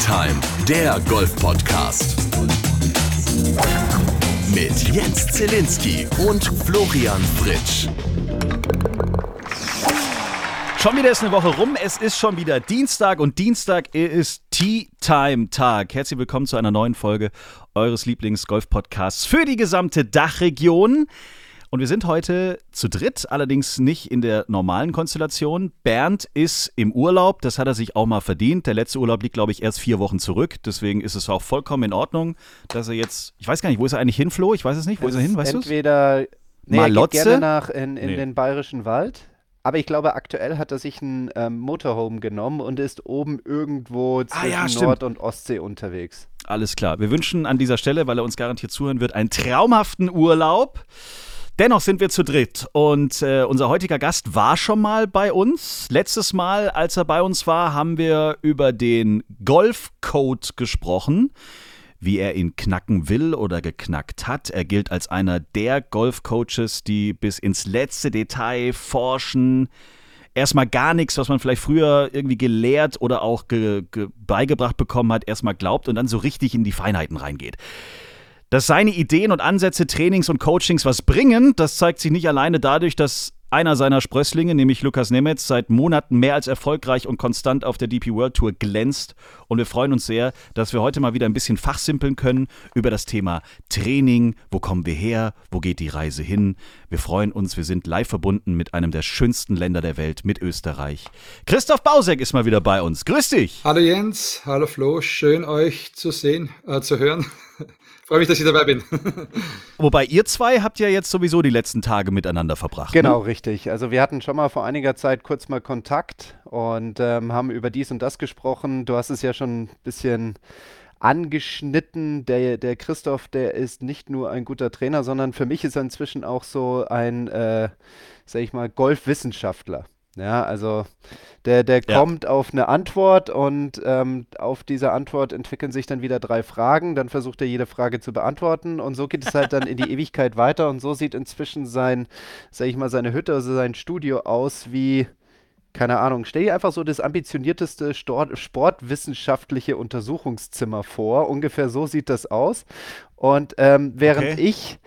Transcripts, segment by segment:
Time, der Golf-Podcast. Mit Jens Zelinski und Florian Fritsch. Schon wieder ist eine Woche rum. Es ist schon wieder Dienstag und Dienstag ist Tea Time Tag. Herzlich willkommen zu einer neuen Folge eures Lieblings-Golf-Podcasts für die gesamte Dachregion. Und wir sind heute zu dritt, allerdings nicht in der normalen Konstellation. Bernd ist im Urlaub, das hat er sich auch mal verdient. Der letzte Urlaub liegt, glaube ich, erst vier Wochen zurück. Deswegen ist es auch vollkommen in Ordnung, dass er jetzt, ich weiß gar nicht, wo ist er eigentlich hin, Flo? Ich weiß es nicht. Wo ist er hin, weißt du Entweder, nee, Malotze? er geht gerne nach in, in Nee. den bayerischen Wald. Aber ich glaube, aktuell hat er sich ein ähm, Motorhome genommen und ist oben irgendwo Ah, zwischen ja, stimmt. Nord- und Ostsee unterwegs. Alles klar. Wir wünschen an dieser Stelle, weil er uns garantiert zuhören wird, einen traumhaften Urlaub. Dennoch sind wir zu dritt und äh, unser heutiger Gast war schon mal bei uns. Letztes Mal, als er bei uns war, haben wir über den Golfcode gesprochen, wie er ihn knacken will oder geknackt hat. Er gilt als einer der Golfcoaches, die bis ins letzte Detail forschen, erstmal gar nichts, was man vielleicht früher irgendwie gelehrt oder auch ge ge beigebracht bekommen hat, erstmal glaubt und dann so richtig in die Feinheiten reingeht. Dass seine Ideen und Ansätze, Trainings und Coachings was bringen, das zeigt sich nicht alleine dadurch, dass einer seiner Sprösslinge, nämlich Lukas Nemetz, seit Monaten mehr als erfolgreich und konstant auf der DP World Tour glänzt. Und wir freuen uns sehr, dass wir heute mal wieder ein bisschen fachsimpeln können über das Thema Training. Wo kommen wir her? Wo geht die Reise hin? Wir freuen uns, wir sind live verbunden mit einem der schönsten Länder der Welt, mit Österreich. Christoph Bausek ist mal wieder bei uns. Grüß dich! Hallo Jens, hallo Flo, schön euch zu sehen, äh, zu hören. Freue mich, dass ich dabei bin. Wobei ihr zwei habt ja jetzt sowieso die letzten Tage miteinander verbracht. Genau, Ne? richtig. Also wir hatten schon mal vor einiger Zeit kurz mal Kontakt und ähm, haben über dies und das gesprochen. Du hast es ja schon ein bisschen angeschnitten. Der, der Christoph, der ist nicht nur ein guter Trainer, sondern für mich ist er inzwischen auch so ein, äh, sag ich mal, Golfwissenschaftler. Ja, also der, der Ja. kommt auf eine Antwort und ähm, auf diese Antwort entwickeln sich dann wieder drei Fragen. Dann versucht er jede Frage zu beantworten und so geht es halt dann in die Ewigkeit weiter. Und so sieht inzwischen sein, sag ich mal, seine Hütte, also sein Studio aus wie, keine Ahnung, stell dir einfach so das ambitionierteste Stor sportwissenschaftliche Untersuchungszimmer vor. Ungefähr so sieht das aus. Und ähm, während Okay. ich,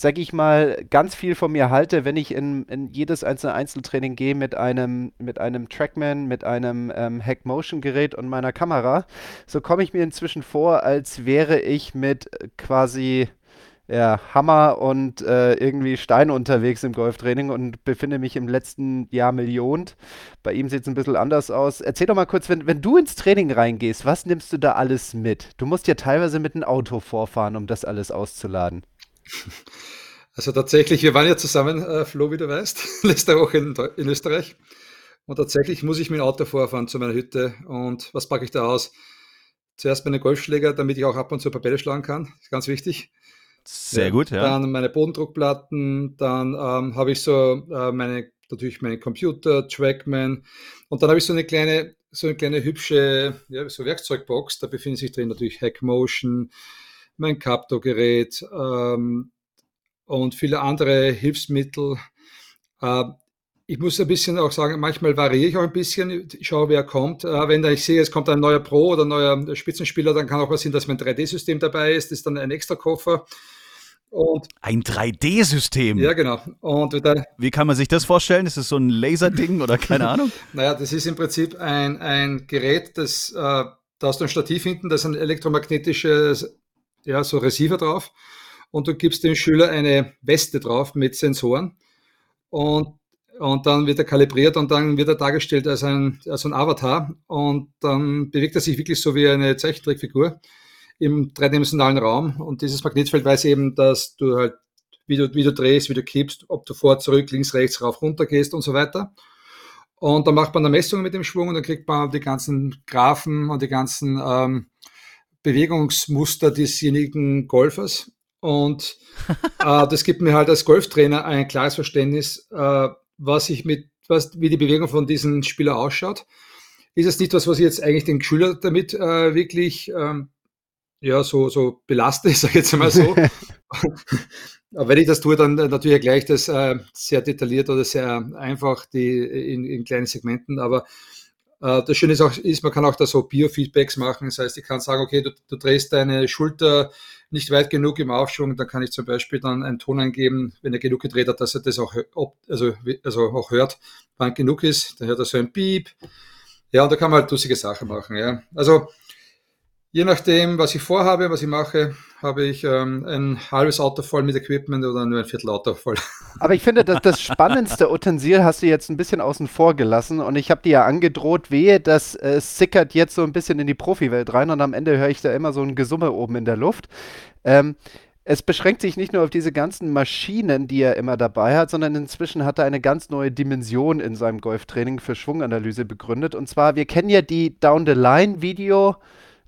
sag ich mal, ganz viel von mir halte, wenn ich in, in jedes einzelne Einzeltraining gehe mit einem, mit einem Trackman, mit einem ähm, Hack-Motion-Gerät und meiner Kamera, so komme ich mir inzwischen vor, als wäre ich mit äh, quasi ja, Hammer und äh, irgendwie Stein unterwegs im Golftraining und befinde mich im letzten Jahr millionend. Bei ihm sieht es ein bisschen anders aus. Erzähl doch mal kurz, wenn, wenn du ins Training reingehst, was nimmst du da alles mit? Du musst ja teilweise mit einem Auto vorfahren, um das alles auszuladen. Also tatsächlich, wir waren ja zusammen, äh, Flo, wie du weißt, letzte Woche in, in Österreich. Und tatsächlich muss ich mit dem Auto vorfahren zu meiner Hütte. Und was packe ich da aus? Zuerst meine Golfschläger, damit ich auch ab und zu Bälle schlagen kann. Ist ganz wichtig. Sehr gut, ja. Dann meine Bodendruckplatten, dann ähm, habe ich so äh, meine, natürlich meinen Computer, Trackman und dann habe ich so eine kleine, so eine kleine hübsche ja, so Werkzeugbox. Da befindet sich drin natürlich Hackmotion, mein Capto-Gerät ähm, und viele andere Hilfsmittel. Äh, ich muss ein bisschen auch sagen, manchmal variiere ich auch ein bisschen, schaue, wer kommt. Äh, wenn ich sehe, es kommt ein neuer Pro oder ein neuer Spitzenspieler, dann kann auch was sein, dass mein 3D-System dabei ist. Das ist dann ein extra Koffer. Und Ein 3D-System. ja, genau. Und da, Wie kann man sich das vorstellen? Ist es so ein Laserding oder keine Ahnung? naja, das ist im Prinzip ein, ein Gerät, das, äh, da hast du ein Stativ hinten, da ist ein elektromagnetisches, ja, so Receiver drauf. Und du gibst dem Schüler eine Weste drauf mit Sensoren. Und, und dann wird er kalibriert und dann wird er dargestellt als ein, als ein Avatar. Und dann bewegt er sich wirklich so wie eine Zeichentrickfigur im dreidimensionalen Raum. Und dieses Magnetfeld weiß eben, dass du halt, wie du, wie du drehst, wie du kippst, ob du vor, zurück, links, rechts, rauf, runter gehst und so weiter. Und dann macht man eine Messung mit dem Schwung und dann kriegt man die ganzen Graphen und die ganzen ähm, Bewegungsmuster desjenigen Golfers. Und äh, das gibt mir halt als Golftrainer ein klares Verständnis, äh, was ich mit, was, wie die Bewegung von diesem Spieler ausschaut. Ist es nicht was, was ich jetzt eigentlich den Schüler damit äh, wirklich ähm, ja, so, so belaste, sage ich jetzt einmal so. Aber wenn ich das tue, dann äh, natürlich gleich das äh, sehr detailliert oder sehr einfach die, in, in kleinen Segmenten. Aber das Schöne ist auch, ist, man kann auch da so Biofeedbacks machen. Das heißt, ich kann sagen, okay, du, du drehst deine Schulter nicht weit genug im Aufschwung, dann kann ich zum Beispiel dann einen Ton eingeben, wenn er genug gedreht hat, dass er das auch, also, also auch hört, wann genug ist. Dann hört er so ein Piep. Ja, und da kann man halt lustige Sachen machen. Ja. Also Je nachdem, was ich vorhabe, was ich mache, habe ich ähm, ein halbes Auto voll mit Equipment oder nur ein Viertel Auto voll. Aber ich finde, dass das spannendste Utensil hast du jetzt ein bisschen außen vor gelassen und ich habe dir ja angedroht, wehe, das äh, sickert jetzt so ein bisschen in die Profiwelt rein und am Ende höre ich da immer so ein Gesumme oben in der Luft. Ähm, es beschränkt sich nicht nur auf diese ganzen Maschinen, die er immer dabei hat, sondern inzwischen hat er eine ganz neue Dimension in seinem Golftraining für Schwunganalyse begründet. Und zwar, wir kennen ja die Down-the-Line-Video-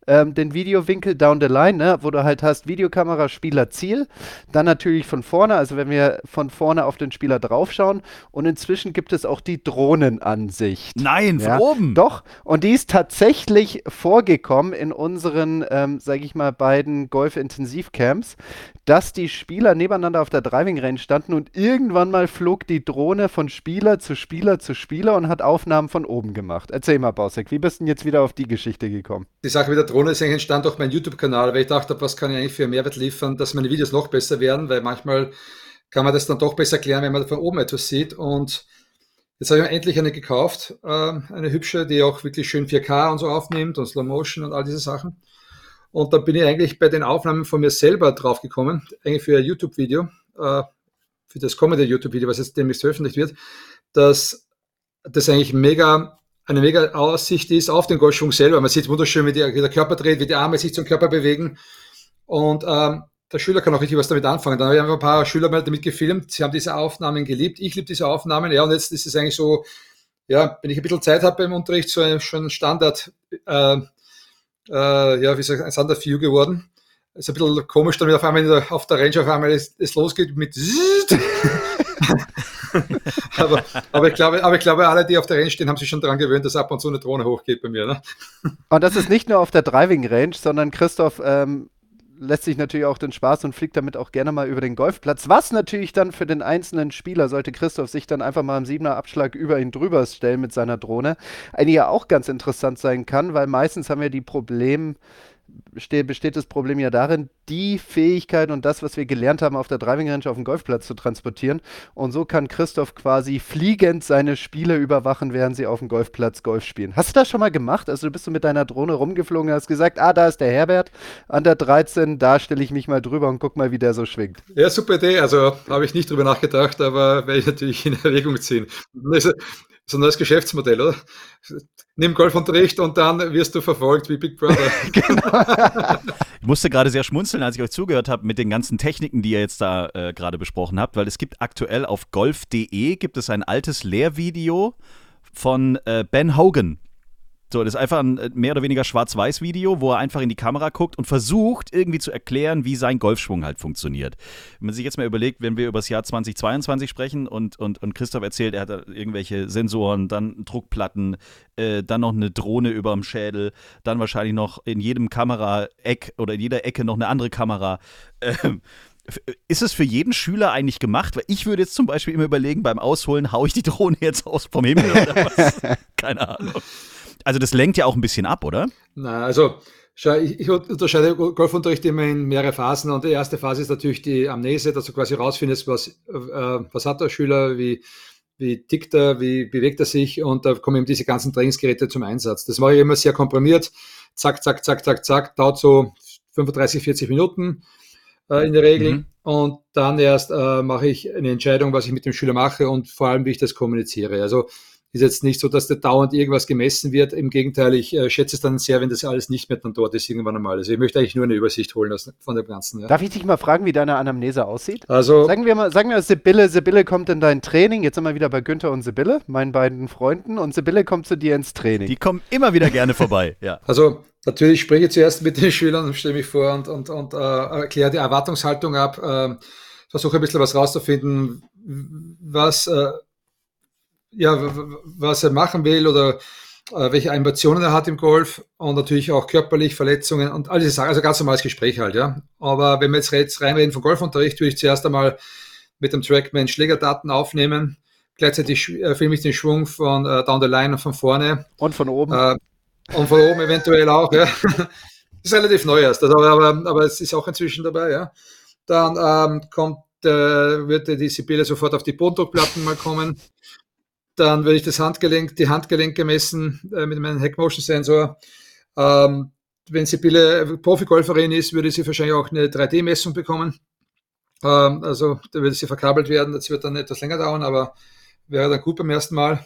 ähm, den Videowinkel down the line, ne, wo du halt hast Videokamera, Spieler, Ziel. Dann natürlich von vorne, also wenn wir von vorne auf den Spieler draufschauen. Und inzwischen gibt es auch die Drohnenansicht. Nein, von ja, oben. Doch. Und die ist tatsächlich vorgekommen in unseren, ähm, sage ich mal, beiden Golf-Intensivcamps, dass die Spieler nebeneinander auf der Driving Range standen und irgendwann mal flog die Drohne von Spieler zu Spieler zu Spieler und hat Aufnahmen von oben gemacht. Erzähl mal, Bausek, wie bist du denn jetzt wieder auf die Geschichte gekommen? Die Sache mit der Drohne ist eigentlich entstand durch meinen YouTube-Kanal, weil ich dachte, was kann ich eigentlich für Mehrwert liefern, dass meine Videos noch besser werden, weil manchmal kann man das dann doch besser erklären, wenn man von oben etwas sieht. Und jetzt habe ich mir endlich eine gekauft, äh, eine hübsche, die auch wirklich schön 4K und so aufnimmt und Slow Motion und all diese Sachen. Und da bin ich eigentlich bei den Aufnahmen von mir selber draufgekommen, eigentlich für ein YouTube-Video, äh, für das kommende YouTube-Video, was jetzt demnächst veröffentlicht wird, dass das eigentlich mega eine mega Aussicht ist auf den Golfschwung selber. Man sieht wunderschön, wie, die, wie der Körper dreht, wie die Arme sich zum Körper bewegen. Und ähm, der Schüler kann auch richtig was damit anfangen. Dann habe ich einfach ein paar Schüler mal damit gefilmt. Sie haben diese Aufnahmen geliebt. Ich liebe diese Aufnahmen. Ja, und jetzt ist es eigentlich so, ja, wenn ich ein bisschen Zeit habe im Unterricht, so ein, schon Standard, äh, äh, ja, wie soll ich ein Standard View geworden. Ist ein bisschen komisch, damit auf einmal auf der Range auf einmal es, es losgeht mit aber, aber, ich glaube, aber ich glaube, alle, die auf der Range stehen, haben sich schon daran gewöhnt, dass ab und zu eine Drohne hochgeht bei mir. Ne? Und das ist nicht nur auf der Driving Range, sondern Christoph ähm, lässt sich natürlich auch den Spaß und fliegt damit auch gerne mal über den Golfplatz. Was natürlich dann für den einzelnen Spieler, sollte Christoph sich dann einfach mal im siebener Abschlag über ihn drüber stellen mit seiner Drohne, eigentlich ja auch ganz interessant sein kann, weil meistens haben wir die Probleme, besteht das Problem ja darin, die Fähigkeit und das, was wir gelernt haben, auf der Driving Range auf dem Golfplatz zu transportieren. Und so kann Christoph quasi fliegend seine Spiele überwachen, während sie auf dem Golfplatz Golf spielen. Hast du das schon mal gemacht? Also du bist du mit deiner Drohne rumgeflogen und hast gesagt, ah, da ist der Herbert an der 13, da stelle ich mich mal drüber und guck mal, wie der so schwingt. Ja, super Idee. Also habe ich nicht drüber nachgedacht, aber werde ich natürlich in Erwägung ziehen so ein neues Geschäftsmodell, oder? Nimm Golfunterricht und dann wirst du verfolgt wie Big Brother. genau. Ich musste gerade sehr schmunzeln, als ich euch zugehört habe mit den ganzen Techniken, die ihr jetzt da äh, gerade besprochen habt, weil es gibt aktuell auf golf.de gibt es ein altes Lehrvideo von äh, Ben Hogan. So, das ist einfach ein äh, mehr oder weniger Schwarz-Weiß-Video, wo er einfach in die Kamera guckt und versucht, irgendwie zu erklären, wie sein Golfschwung halt funktioniert. Wenn man sich jetzt mal überlegt, wenn wir über das Jahr 2022 sprechen und, und, und Christoph erzählt, er hat da irgendwelche Sensoren, dann Druckplatten, äh, dann noch eine Drohne über dem Schädel, dann wahrscheinlich noch in jedem Kamera-Eck oder in jeder Ecke noch eine andere Kamera. Ähm, ist es für jeden Schüler eigentlich gemacht? Weil ich würde jetzt zum Beispiel immer überlegen, beim Ausholen haue ich die Drohne jetzt aus vom Himmel oder was? Keine Ahnung also das lenkt ja auch ein bisschen ab, oder? Na, also ich, ich unterscheide Golfunterricht immer in mehrere Phasen und die erste Phase ist natürlich die Amnese, dass du quasi rausfindest, was, äh, was hat der Schüler, wie, wie tickt er, wie bewegt er sich und da kommen eben diese ganzen Trainingsgeräte zum Einsatz. Das mache ich immer sehr komprimiert, zack, zack, zack, zack, zack, dauert so 35, 40 Minuten äh, in der Regel mhm. und dann erst äh, mache ich eine Entscheidung, was ich mit dem Schüler mache und vor allem, wie ich das kommuniziere. Also ist jetzt nicht so, dass da dauernd irgendwas gemessen wird. Im Gegenteil, ich äh, schätze es dann sehr, wenn das alles nicht mehr dann dort ist, irgendwann einmal. Also ich möchte eigentlich nur eine Übersicht holen aus, von dem Ganzen. Ja. Darf ich dich mal fragen, wie deine Anamnese aussieht? Also, sagen wir mal, sagen wir Sibylle, Sibylle kommt in dein Training. Jetzt sind wir wieder bei Günther und Sibylle, meinen beiden Freunden. Und Sibylle kommt zu dir ins Training. Die kommen immer wieder gerne vorbei, ja. Also natürlich spreche ich zuerst mit den Schülern, stelle mich vor und, und, und äh, erkläre die Erwartungshaltung ab. Äh, versuche ein bisschen was rauszufinden, was äh, ja, was er machen will oder äh, welche Ambitionen er hat im Golf und natürlich auch körperlich Verletzungen und all diese Sachen. Also ganz normales Gespräch halt, ja. Aber wenn wir jetzt, jetzt reinreden von Golfunterricht, würde ich zuerst einmal mit dem Trackman Schlägerdaten aufnehmen. gleichzeitig äh, filme ich den Schwung von äh, down the line und von vorne. Und von oben. Äh, und von oben eventuell auch, ja. ist relativ neu erst, also, aber, aber es ist auch inzwischen dabei, ja. Dann ähm, kommt, äh, wird die Sibylle sofort auf die Bodendruckplatten mal kommen. Dann würde ich das Handgelenk, die Handgelenke messen äh, mit meinem Heck-Motion-Sensor. Ähm, wenn Sibylle Profi-Golferin ist, würde sie wahrscheinlich auch eine 3D-Messung bekommen. Ähm, also da würde sie verkabelt werden. Das wird dann etwas länger dauern, aber wäre dann gut beim ersten Mal.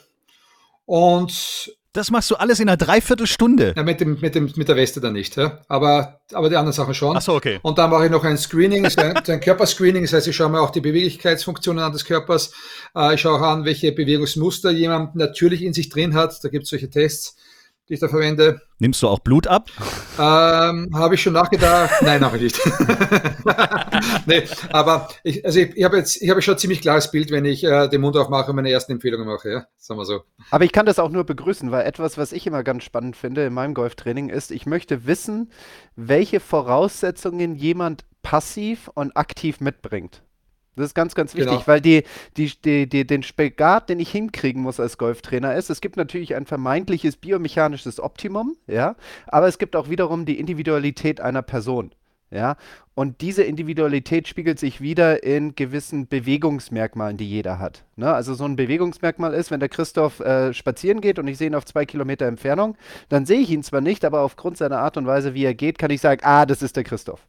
Und das machst du alles in einer Dreiviertelstunde. Ja, mit, dem, mit, dem, mit der Weste dann nicht, ja. aber, aber die anderen Sachen schon. Ach so, okay. Und dann mache ich noch ein Screening, so ein, ein Körperscreening, das heißt, ich schaue mir auch die Beweglichkeitsfunktionen an des Körpers. Äh, ich schaue auch an, welche Bewegungsmuster jemand natürlich in sich drin hat. Da gibt es solche Tests die ich da verwende. Nimmst du auch Blut ab? Ähm, habe ich schon nachgedacht. Nein, habe ich nicht. nee, aber ich, also ich, ich habe jetzt, ich habe schon ein ziemlich klares Bild, wenn ich äh, den Mund aufmache und meine ersten Empfehlungen mache, ja, sagen wir so. Aber ich kann das auch nur begrüßen, weil etwas, was ich immer ganz spannend finde in meinem Golftraining ist, ich möchte wissen, welche Voraussetzungen jemand passiv und aktiv mitbringt. Das ist ganz, ganz wichtig, genau. weil die, die, die, die, den Spagat, den ich hinkriegen muss als Golftrainer, ist, es gibt natürlich ein vermeintliches biomechanisches Optimum, ja, aber es gibt auch wiederum die Individualität einer Person. Ja, und diese Individualität spiegelt sich wieder in gewissen Bewegungsmerkmalen, die jeder hat. Ne? Also so ein Bewegungsmerkmal ist, wenn der Christoph äh, spazieren geht und ich sehe ihn auf zwei Kilometer Entfernung, dann sehe ich ihn zwar nicht, aber aufgrund seiner Art und Weise, wie er geht, kann ich sagen, ah, das ist der Christoph.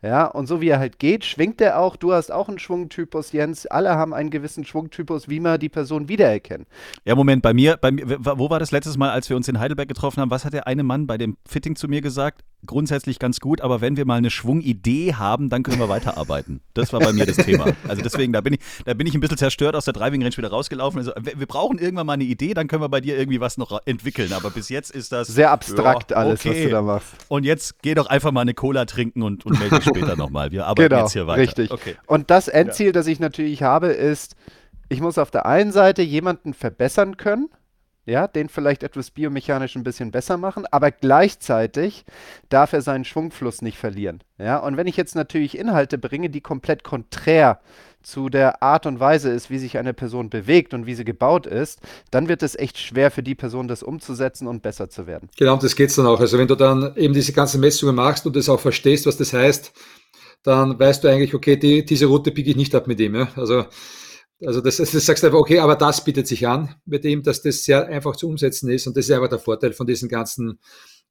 Ja, und so wie er halt geht, schwingt er auch. Du hast auch einen Schwungtypus, Jens. Alle haben einen gewissen Schwungtypus, wie man die Person wiedererkennen. Ja, Moment, bei mir, bei mir, wo war das letztes Mal, als wir uns in Heidelberg getroffen haben? Was hat der eine Mann bei dem Fitting zu mir gesagt? Grundsätzlich ganz gut, aber wenn wir mal eine Schwungidee haben, dann können wir weiterarbeiten. Das war bei mir das Thema. Also deswegen, da bin ich, da bin ich ein bisschen zerstört aus der Driving Range wieder rausgelaufen. Also, wir brauchen irgendwann mal eine Idee, dann können wir bei dir irgendwie was noch entwickeln. Aber bis jetzt ist das. Sehr abstrakt ja, alles, okay. was du da machst. Und jetzt geh doch einfach mal eine Cola trinken und, und melde dich später nochmal. Wir arbeiten genau, jetzt hier weiter. Richtig. Okay. Und das Endziel, ja. das ich natürlich habe, ist, ich muss auf der einen Seite jemanden verbessern können ja, den vielleicht etwas biomechanisch ein bisschen besser machen, aber gleichzeitig darf er seinen Schwungfluss nicht verlieren. Ja, und wenn ich jetzt natürlich Inhalte bringe, die komplett konträr zu der Art und Weise ist, wie sich eine Person bewegt und wie sie gebaut ist, dann wird es echt schwer für die Person, das umzusetzen und besser zu werden. Genau, das geht es dann auch. Also wenn du dann eben diese ganzen Messungen machst und das auch verstehst, was das heißt, dann weißt du eigentlich, okay, die, diese Route biege ich nicht ab mit ihm. Ja? Also also das, das sagst du einfach, okay, aber das bietet sich an mit dem, dass das sehr einfach zu umsetzen ist und das ist einfach der Vorteil von diesen ganzen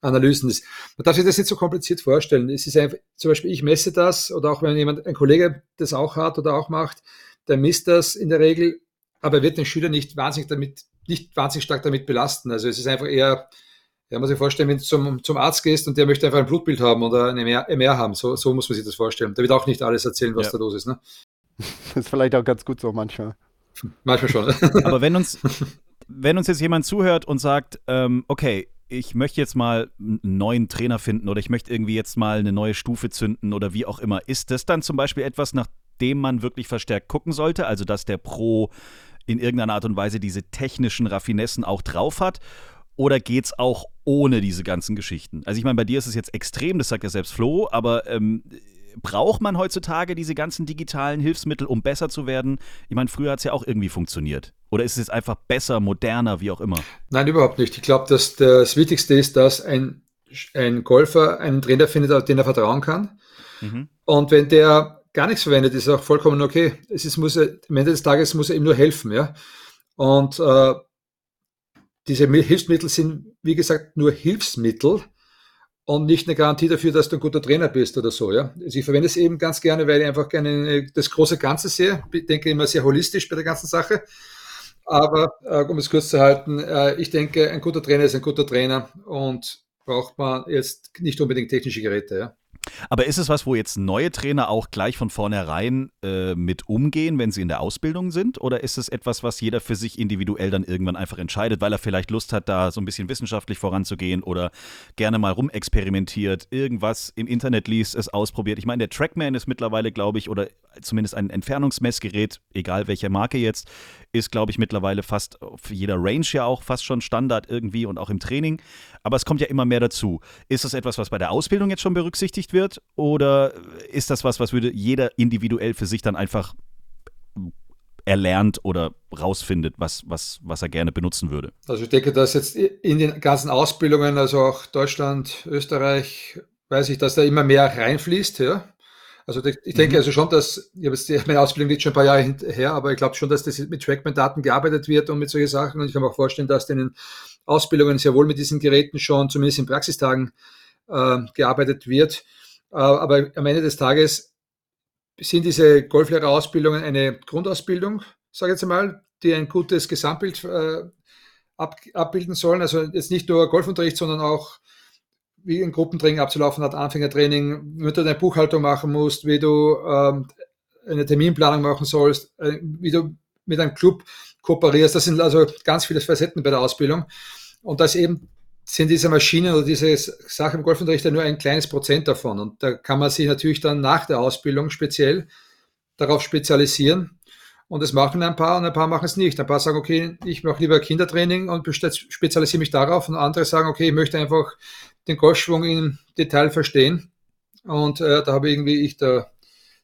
Analysen. Man darf sich das nicht so kompliziert vorstellen. Es ist einfach, zum Beispiel, ich messe das oder auch wenn jemand, ein Kollege das auch hat oder auch macht, der misst das in der Regel, aber er wird den Schüler nicht wahnsinnig damit, nicht wahnsinnig stark damit belasten. Also es ist einfach eher, ja, muss sich vorstellen, wenn du zum, zum Arzt gehst und der möchte einfach ein Blutbild haben oder ein MR, MR haben. So, so muss man sich das vorstellen. Der wird auch nicht alles erzählen, was ja. da los ist. Ne? Das ist vielleicht auch ganz gut so manchmal. Manchmal schon. Aber wenn uns, wenn uns jetzt jemand zuhört und sagt, ähm, okay, ich möchte jetzt mal einen neuen Trainer finden oder ich möchte irgendwie jetzt mal eine neue Stufe zünden oder wie auch immer, ist das dann zum Beispiel etwas, nach dem man wirklich verstärkt gucken sollte? Also, dass der Pro in irgendeiner Art und Weise diese technischen Raffinessen auch drauf hat? Oder geht es auch ohne diese ganzen Geschichten? Also, ich meine, bei dir ist es jetzt extrem, das sagt ja selbst Flo, aber ähm, braucht man heutzutage diese ganzen digitalen Hilfsmittel, um besser zu werden? Ich meine, früher hat es ja auch irgendwie funktioniert. Oder ist es jetzt einfach besser, moderner, wie auch immer? Nein, überhaupt nicht. Ich glaube, dass das Wichtigste ist, dass ein, ein Golfer einen Trainer findet, den er vertrauen kann. Mhm. Und wenn der gar nichts verwendet, ist auch vollkommen okay. Es ist, muss er, am Ende des Tages muss er ihm nur helfen. Ja? Und äh, diese Hilfsmittel sind, wie gesagt, nur Hilfsmittel und nicht eine Garantie dafür, dass du ein guter Trainer bist oder so. Ja? Also ich verwende es eben ganz gerne, weil ich einfach gerne das große Ganze sehe. Ich denke immer sehr holistisch bei der ganzen Sache. Aber äh, um es kurz zu halten, äh, ich denke, ein guter Trainer ist ein guter Trainer und braucht man jetzt nicht unbedingt technische Geräte. Ja? Aber ist es was, wo jetzt neue Trainer auch gleich von vornherein äh, mit umgehen, wenn sie in der Ausbildung sind? Oder ist es etwas, was jeder für sich individuell dann irgendwann einfach entscheidet, weil er vielleicht Lust hat, da so ein bisschen wissenschaftlich voranzugehen oder gerne mal rumexperimentiert, irgendwas im Internet liest, es ausprobiert? Ich meine, der Trackman ist mittlerweile, glaube ich, oder zumindest ein Entfernungsmessgerät, egal welche Marke jetzt, ist, glaube ich, mittlerweile fast für jeder Range ja auch fast schon Standard irgendwie und auch im Training. Aber es kommt ja immer mehr dazu. Ist das etwas, was bei der Ausbildung jetzt schon berücksichtigt wird? Oder ist das was, was würde jeder individuell für sich dann einfach erlernt oder rausfindet, was, was, was er gerne benutzen würde. Also ich denke, dass jetzt in den ganzen Ausbildungen, also auch Deutschland, Österreich, weiß ich, dass da immer mehr reinfließt, ja. Also ich denke mhm. also schon, dass, ich jetzt, meine Ausbildung liegt schon ein paar Jahre her, aber ich glaube schon, dass das mit Trackman-Daten gearbeitet wird und mit solchen Sachen. Und ich kann mir auch vorstellen, dass in den Ausbildungen sehr wohl mit diesen Geräten schon, zumindest in Praxistagen, äh, gearbeitet wird. Äh, aber am Ende des Tages sind diese Golflehrerausbildungen eine Grundausbildung, sage ich jetzt einmal, die ein gutes Gesamtbild äh, ab, abbilden sollen. Also jetzt nicht nur Golfunterricht, sondern auch wie ein Gruppentraining abzulaufen hat, Anfängertraining, wie du deine Buchhaltung machen musst, wie du ähm, eine Terminplanung machen sollst, äh, wie du mit einem Club kooperierst. Das sind also ganz viele Facetten bei der Ausbildung. Und das eben sind diese Maschinen oder diese Sachen im Golfunterricht ja nur ein kleines Prozent davon. Und da kann man sich natürlich dann nach der Ausbildung speziell darauf spezialisieren. Und das machen ein paar und ein paar machen es nicht. Ein paar sagen, okay, ich mache lieber Kindertraining und spezialisiere mich darauf. Und andere sagen, okay, ich möchte einfach den Golfschwung im Detail verstehen. Und äh, da habe irgendwie ich da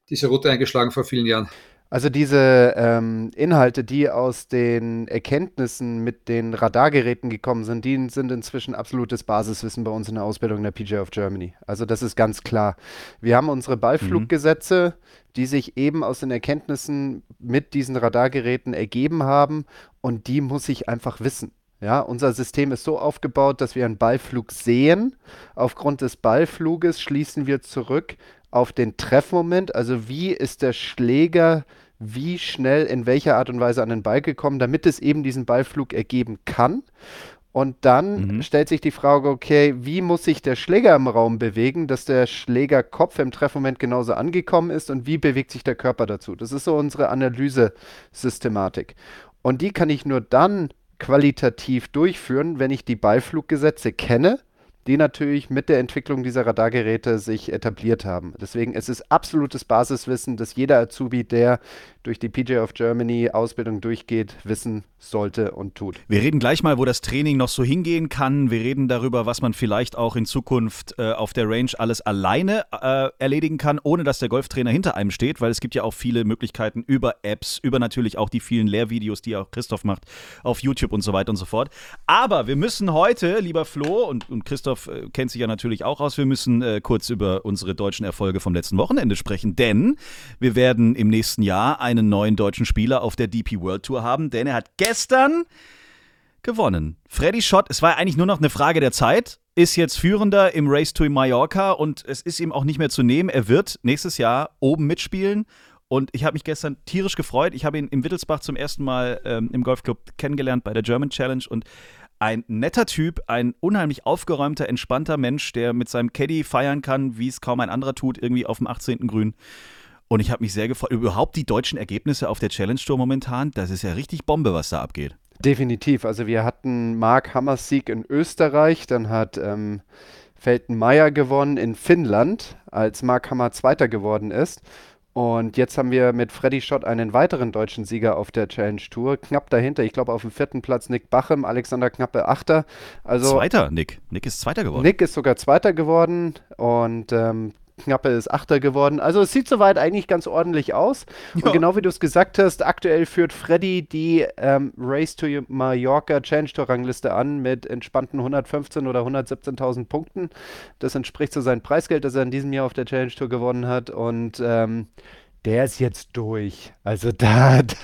diese Route eingeschlagen vor vielen Jahren. Also diese ähm, Inhalte, die aus den Erkenntnissen mit den Radargeräten gekommen sind, die sind inzwischen absolutes Basiswissen bei uns in der Ausbildung in der PGA of Germany. Also das ist ganz klar. Wir haben unsere Ballfluggesetze, mhm. die sich eben aus den Erkenntnissen mit diesen Radargeräten ergeben haben und die muss ich einfach wissen. Ja, unser System ist so aufgebaut, dass wir einen Ballflug sehen. Aufgrund des Ballfluges schließen wir zurück auf den Treffmoment, also wie ist der Schläger wie schnell in welcher Art und Weise an den Ball gekommen, damit es eben diesen Ballflug ergeben kann. Und dann mhm. stellt sich die Frage, okay, wie muss sich der Schläger im Raum bewegen, dass der Schlägerkopf im Treffmoment genauso angekommen ist und wie bewegt sich der Körper dazu? Das ist so unsere Analysesystematik. Und die kann ich nur dann qualitativ durchführen, wenn ich die Ballfluggesetze kenne die natürlich mit der Entwicklung dieser Radargeräte sich etabliert haben. Deswegen ist es absolutes Basiswissen, dass jeder Azubi, der durch die PJ of Germany Ausbildung durchgeht, wissen sollte und tut. Wir reden gleich mal, wo das Training noch so hingehen kann. Wir reden darüber, was man vielleicht auch in Zukunft äh, auf der Range alles alleine äh, erledigen kann, ohne dass der Golftrainer hinter einem steht, weil es gibt ja auch viele Möglichkeiten über Apps, über natürlich auch die vielen Lehrvideos, die auch Christoph macht, auf YouTube und so weiter und so fort. Aber wir müssen heute, lieber Flo und, und Christoph äh, kennt sich ja natürlich auch aus, wir müssen äh, kurz über unsere deutschen Erfolge vom letzten Wochenende sprechen, denn wir werden im nächsten Jahr ein einen neuen deutschen Spieler auf der DP World Tour haben, denn er hat gestern gewonnen. Freddy Schott, es war eigentlich nur noch eine Frage der Zeit, ist jetzt Führender im Race to Mallorca und es ist ihm auch nicht mehr zu nehmen. Er wird nächstes Jahr oben mitspielen und ich habe mich gestern tierisch gefreut. Ich habe ihn im Wittelsbach zum ersten Mal ähm, im Golfclub kennengelernt bei der German Challenge und ein netter Typ, ein unheimlich aufgeräumter, entspannter Mensch, der mit seinem Caddy feiern kann, wie es kaum ein anderer tut, irgendwie auf dem 18. Grün. Und ich habe mich sehr gefreut. Überhaupt die deutschen Ergebnisse auf der Challenge Tour momentan, das ist ja richtig Bombe, was da abgeht. Definitiv. Also wir hatten Mark Hammers Sieg in Österreich, dann hat ähm, Felten Meyer gewonnen in Finnland, als Mark Hammer Zweiter geworden ist. Und jetzt haben wir mit Freddy Schott einen weiteren deutschen Sieger auf der Challenge Tour. Knapp dahinter, ich glaube auf dem vierten Platz Nick Bachem, Alexander Knappe Achter. Also Zweiter, Nick. Nick ist Zweiter geworden. Nick ist sogar Zweiter geworden und ähm, Knappe ist Achter geworden. Also es sieht soweit eigentlich ganz ordentlich aus. Ja. Und genau wie du es gesagt hast, aktuell führt Freddy die ähm, Race to Mallorca Challenge Tour Rangliste an mit entspannten 115 oder 117.000 Punkten. Das entspricht so sein Preisgeld, das er in diesem Jahr auf der Challenge Tour gewonnen hat. Und ähm, der ist jetzt durch. Also da, da,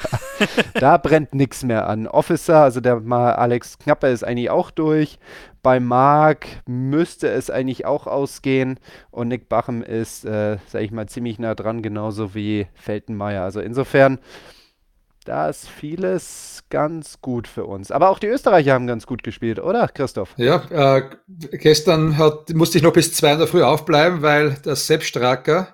da brennt nichts mehr an. Officer, also der mal Alex Knapper ist eigentlich auch durch. Bei Mark müsste es eigentlich auch ausgehen. Und Nick Bachem ist, äh, sag ich mal, ziemlich nah dran, genauso wie Feltenmeier. Also insofern, da ist vieles ganz gut für uns. Aber auch die Österreicher haben ganz gut gespielt, oder, Christoph? Ja, äh, gestern hat, musste ich noch bis zwei in der Früh aufbleiben, weil der Sepp Stracker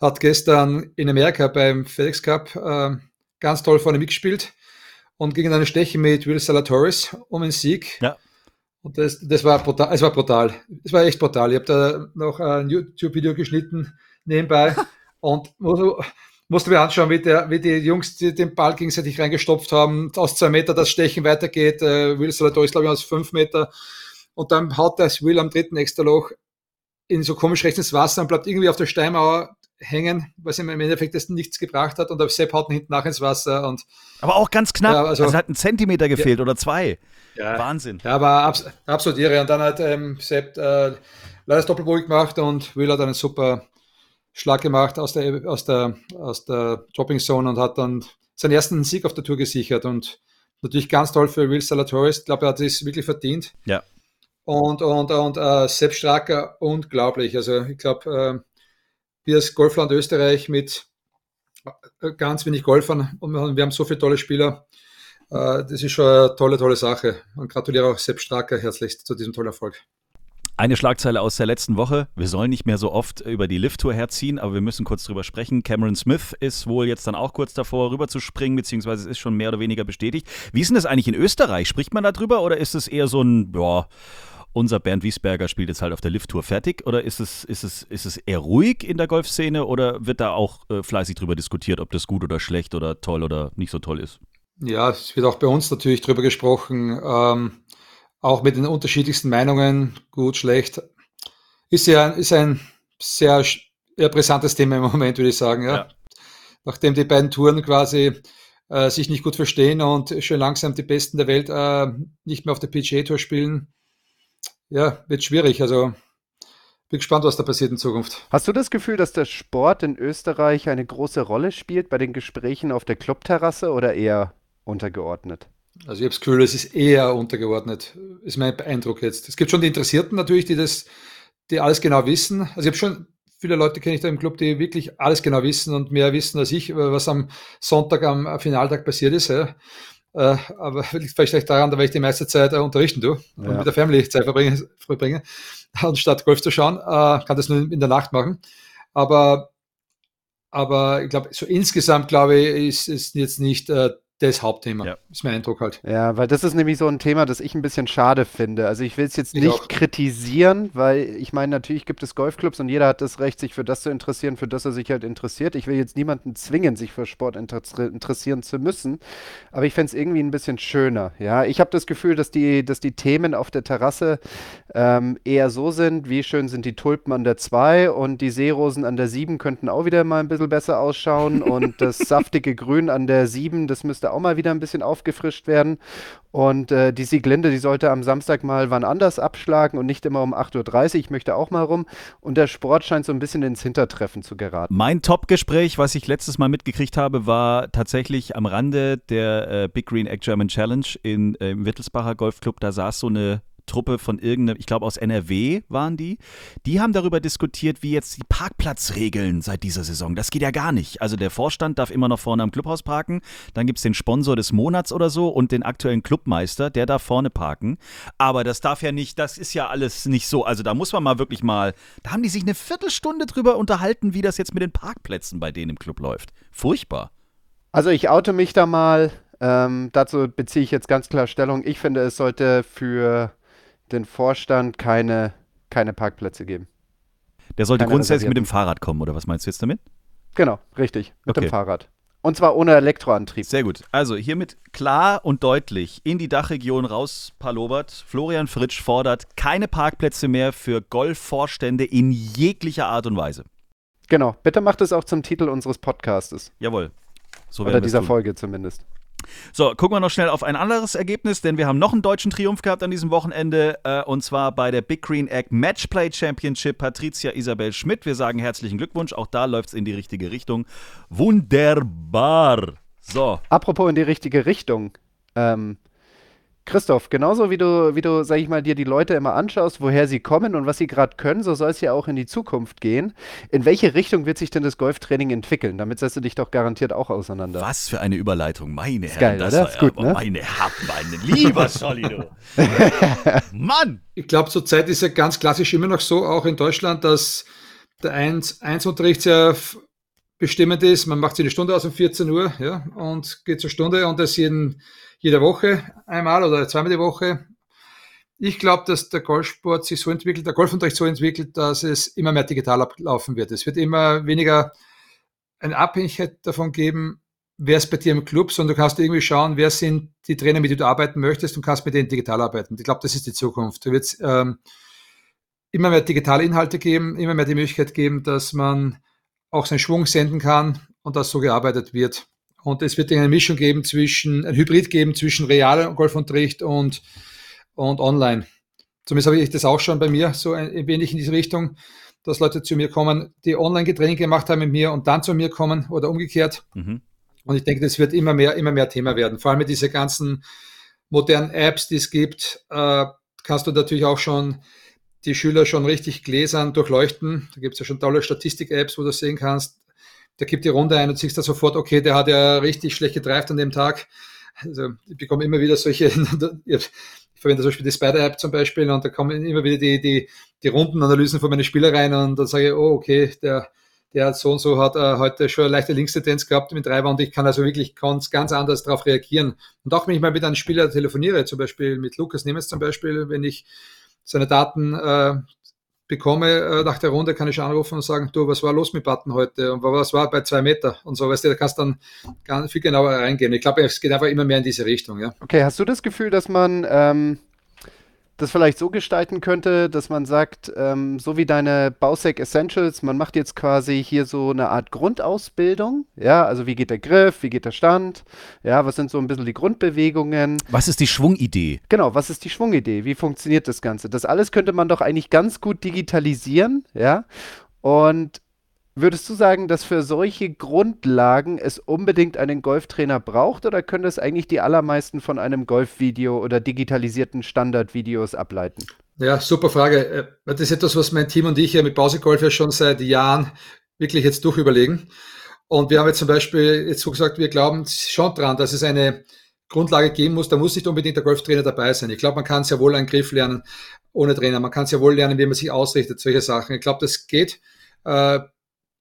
hat gestern in Amerika beim FedEx Cup äh, ganz toll vorne mitgespielt und gegen eine Steche mit Will Salatoris um einen Sieg. Ja. Und das, das war brutal, es war brutal. Es war echt brutal. Ich habe da noch ein YouTube-Video geschnitten nebenbei und musste mir anschauen, wie, der, wie die Jungs die den Ball gegenseitig reingestopft haben, aus zwei Meter das Stechen weitergeht. Äh, Will Salatoris, glaube ich, aus fünf Meter. Und dann haut das Will am dritten Extra Loch in so komisch rechts ins Wasser und bleibt irgendwie auf der Steinmauer hängen, was ihm im Endeffekt das nichts gebracht hat. Und der Sepp haut ihn hinten nach ins Wasser. Und, aber auch ganz knapp. Ja, also, also hat ein Zentimeter gefehlt ja, oder zwei. Ja, Wahnsinn. Ja, aber abs absolut irre. Und dann hat ähm, Sepp äh, leider das Doppelboot gemacht und Will hat einen super Schlag gemacht aus der, aus der, aus der Dropping Zone und hat dann seinen ersten Sieg auf der Tour gesichert. Und natürlich ganz toll für Will Salatoris. Ich glaube, er hat es wirklich verdient. Ja. Und, und, und äh, Sepp Stracker, unglaublich. Also ich glaube, äh, wir als Golfland Österreich mit äh, ganz wenig Golfern und wir haben so viele tolle Spieler. Äh, das ist schon eine tolle, tolle Sache. Und gratuliere auch Sepp Stracker herzlichst zu diesem tollen Erfolg. Eine Schlagzeile aus der letzten Woche. Wir sollen nicht mehr so oft über die Lift-Tour herziehen, aber wir müssen kurz drüber sprechen. Cameron Smith ist wohl jetzt dann auch kurz davor, rüber zu springen, beziehungsweise es ist schon mehr oder weniger bestätigt. Wie ist denn das eigentlich in Österreich? Spricht man da drüber oder ist es eher so ein, ja, unser Bernd Wiesberger spielt jetzt halt auf der Lift-Tour fertig? Oder ist es, ist, es, ist es eher ruhig in der Golfszene oder wird da auch äh, fleißig drüber diskutiert, ob das gut oder schlecht oder toll oder nicht so toll ist? Ja, es wird auch bei uns natürlich drüber gesprochen. Ähm, auch mit den unterschiedlichsten Meinungen, gut, schlecht, ist ja ist ein sehr eher brisantes Thema im Moment, würde ich sagen. Ja. ja. Nachdem die beiden Touren quasi äh, sich nicht gut verstehen und schon langsam die Besten der Welt äh, nicht mehr auf der PGA Tour spielen, ja, wird schwierig. Also bin gespannt, was da passiert in Zukunft. Hast du das Gefühl, dass der Sport in Österreich eine große Rolle spielt bei den Gesprächen auf der Clubterrasse oder eher untergeordnet? Also ich habe das Gefühl, es ist eher untergeordnet, ist mein Eindruck jetzt. Es gibt schon die Interessierten natürlich, die das, die alles genau wissen. Also ich habe schon viele Leute kenne ich da im Club, die wirklich alles genau wissen und mehr wissen als ich, was am Sonntag am Finaltag passiert ist. Ja. Äh, aber liegt vielleicht daran, weil ich die meiste Zeit äh, unterrichten tue und ja. mit der Family Zeit verbringe, verbringe. Anstatt Golf zu schauen, äh, kann das nur in der Nacht machen. Aber, aber ich glaube, so insgesamt glaube ich, ist es jetzt nicht äh, das Hauptthema. Ja. Ist mein Eindruck halt. Ja, weil das ist nämlich so ein Thema, das ich ein bisschen schade finde. Also ich will es jetzt ich nicht auch. kritisieren, weil ich meine, natürlich gibt es Golfclubs und jeder hat das Recht, sich für das zu interessieren, für das er sich halt interessiert. Ich will jetzt niemanden zwingen, sich für Sport inter interessieren zu müssen, aber ich fände es irgendwie ein bisschen schöner. Ja, ich habe das Gefühl, dass die, dass die Themen auf der Terrasse ähm, eher so sind, wie schön sind die Tulpen an der 2 und die Seerosen an der 7 könnten auch wieder mal ein bisschen besser ausschauen und das saftige Grün an der 7, das müsste auch mal wieder ein bisschen aufgefrischt werden. Und äh, die Sieglinde, die sollte am Samstag mal wann anders abschlagen und nicht immer um 8.30 Uhr. Ich möchte auch mal rum. Und der Sport scheint so ein bisschen ins Hintertreffen zu geraten. Mein Top-Gespräch, was ich letztes Mal mitgekriegt habe, war tatsächlich am Rande der äh, Big Green Egg German Challenge in, äh, im Wittelsbacher Golfclub. Da saß so eine Truppe von irgendeinem, ich glaube aus NRW waren die, die haben darüber diskutiert, wie jetzt die Parkplatzregeln seit dieser Saison. Das geht ja gar nicht. Also der Vorstand darf immer noch vorne am Clubhaus parken, dann gibt es den Sponsor des Monats oder so und den aktuellen Clubmeister, der darf vorne parken. Aber das darf ja nicht, das ist ja alles nicht so. Also da muss man mal wirklich mal, da haben die sich eine Viertelstunde drüber unterhalten, wie das jetzt mit den Parkplätzen bei denen im Club läuft. Furchtbar. Also ich oute mich da mal. Ähm, dazu beziehe ich jetzt ganz klar Stellung. Ich finde, es sollte für den Vorstand keine, keine Parkplätze geben. Der sollte keine grundsätzlich mit dem Fahrrad kommen, oder was meinst du jetzt damit? Genau, richtig, mit okay. dem Fahrrad. Und zwar ohne Elektroantrieb. Sehr gut. Also hiermit klar und deutlich in die Dachregion raus, Palobert. Florian Fritsch fordert keine Parkplätze mehr für Golfvorstände in jeglicher Art und Weise. Genau. Bitte macht es auch zum Titel unseres Podcastes. Jawohl. So Oder dieser Folge zumindest. So, gucken wir noch schnell auf ein anderes Ergebnis, denn wir haben noch einen deutschen Triumph gehabt an diesem Wochenende äh, und zwar bei der Big Green Egg Matchplay Championship Patricia Isabel Schmidt. Wir sagen herzlichen Glückwunsch, auch da läuft es in die richtige Richtung. Wunderbar. So. Apropos in die richtige Richtung. Ähm, Christoph, genauso wie du, wie du, sag ich mal, dir die Leute immer anschaust, woher sie kommen und was sie gerade können, so soll es ja auch in die Zukunft gehen. In welche Richtung wird sich denn das Golftraining entwickeln? Damit setzt du dich doch garantiert auch auseinander. Was für eine Überleitung, meine Herren. Geil, das oder? war ist gut, ne? meine Herren, mein lieber Solido. Mann! Ich glaube, zurzeit ist ja ganz klassisch immer noch so, auch in Deutschland, dass der 1-Unterricht sehr bestimmend ist. Man macht sich eine Stunde aus um 14 Uhr ja, und geht zur Stunde und das jeden jede Woche einmal oder zweimal die Woche. Ich glaube, dass der Golfsport sich so entwickelt, der Golfunterricht so entwickelt, dass es immer mehr digital ablaufen wird. Es wird immer weniger eine Abhängigkeit davon geben, wer ist bei dir im Club, sondern du kannst irgendwie schauen, wer sind die Trainer, mit denen du arbeiten möchtest und kannst mit denen digital arbeiten. Ich glaube, das ist die Zukunft. Da wird es ähm, immer mehr digitale Inhalte geben, immer mehr die Möglichkeit geben, dass man auch seinen Schwung senden kann und dass so gearbeitet wird. Und es wird eine Mischung geben zwischen, ein Hybrid geben zwischen realer Golfunterricht und, und online. Zumindest habe ich das auch schon bei mir so ein, ein wenig in diese Richtung, dass Leute zu mir kommen, die Online-Training gemacht haben mit mir und dann zu mir kommen oder umgekehrt. Mhm. Und ich denke, das wird immer mehr, immer mehr Thema werden. Vor allem mit diesen ganzen modernen Apps, die es gibt, äh, kannst du natürlich auch schon die Schüler schon richtig gläsern durchleuchten. Da gibt es ja schon tolle Statistik-Apps, wo du sehen kannst, der gibt die Runde ein und siehst da sofort, okay, der hat ja richtig schlecht gedreift an dem Tag. Also ich bekomme immer wieder solche, ich verwende zum Beispiel die Spider-App zum Beispiel und da kommen immer wieder die, die, die Rundenanalysen von meinen Spieler rein und dann sage ich, oh, okay, der, der hat so und so hat äh, heute schon eine leichte Linkstendenz gehabt mit Treiber und ich kann also wirklich ganz, ganz anders darauf reagieren. Und auch wenn ich mal mit einem Spieler telefoniere, zum Beispiel mit Lukas Nemes zum Beispiel, wenn ich seine Daten äh, bekomme äh, nach der Runde, kann ich anrufen und sagen, du, was war los mit Button heute und was war bei zwei Meter und so, weißt du, da kannst du dann viel genauer reingehen. Ich glaube, es geht einfach immer mehr in diese Richtung, ja. Okay, hast du das Gefühl, dass man ähm, das vielleicht so gestalten könnte, dass man sagt, ähm, so wie deine Bausec Essentials, man macht jetzt quasi hier so eine Art Grundausbildung. Ja, also wie geht der Griff, wie geht der Stand? Ja, was sind so ein bisschen die Grundbewegungen? Was ist die Schwungidee? Genau, was ist die Schwungidee? Wie funktioniert das Ganze? Das alles könnte man doch eigentlich ganz gut digitalisieren. Ja, und Würdest du sagen, dass für solche Grundlagen es unbedingt einen Golftrainer braucht oder können das eigentlich die allermeisten von einem Golfvideo oder digitalisierten Standardvideos ableiten? Ja, super Frage. Äh, das ist etwas, was mein Team und ich ja mit Pausegolf ja schon seit Jahren wirklich jetzt durchüberlegen. Und wir haben jetzt zum Beispiel jetzt so gesagt, wir glauben schon dran, dass es eine Grundlage geben muss. Da muss nicht unbedingt der Golftrainer dabei sein. Ich glaube, man kann sehr wohl einen Griff lernen ohne Trainer. Man kann sehr wohl lernen, wie man sich ausrichtet, solche Sachen. Ich glaube, das geht. Äh,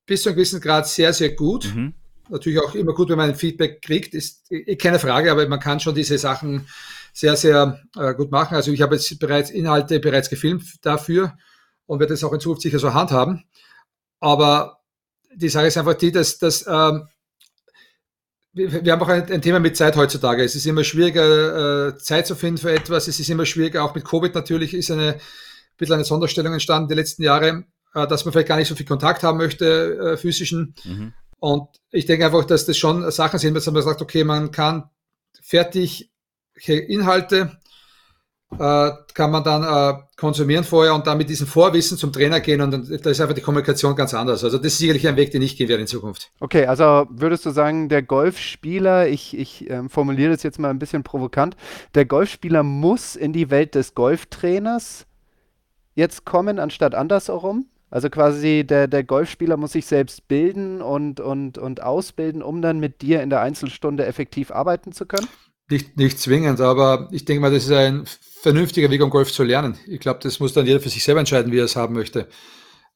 bis zu einem gewissen Grad sehr, sehr gut. Mhm. Natürlich auch immer gut, wenn man ein Feedback kriegt, ist eh keine Frage, aber man kann schon diese Sachen sehr, sehr äh, gut machen. Also ich habe jetzt bereits Inhalte bereits gefilmt dafür und werde das auch in Zukunft sicher so handhaben. Aber die Sache ist einfach die, dass, dass ähm, wir, wir haben auch ein, ein, Thema mit Zeit heutzutage. Es ist immer schwieriger, äh, Zeit zu finden für etwas. Es ist immer schwieriger, auch mit Covid natürlich ist eine ein bisschen eine Sonderstellung entstanden die letzten Jahre. Äh, dass man vielleicht gar nicht so viel Kontakt haben möchte, äh, physischen. Mhm. Und ich denke einfach, dass das schon Sachen sind, dass man sagt, okay, man kann fertig Inhalte äh, kann man dann äh, konsumieren vorher und dann mit diesem Vorwissen zum Trainer gehen und dann, da ist einfach die Kommunikation ganz anders. Also das ist sicherlich ein Weg, den ich gehen werde in Zukunft. Okay, also würdest du sagen, der Golfspieler, ich, ich äh, formuliere das jetzt mal ein bisschen provokant, der Golfspieler muss in die Welt des Golftrainers jetzt kommen, anstatt andersherum? Also quasi der, der Golfspieler muss sich selbst bilden und, und, und ausbilden, um dann mit dir in der Einzelstunde effektiv arbeiten zu können? Nicht, nicht zwingend, aber ich denke mal, das ist ein vernünftiger Weg, um Golf zu lernen. Ich glaube, das muss dann jeder für sich selber entscheiden, wie er es haben möchte.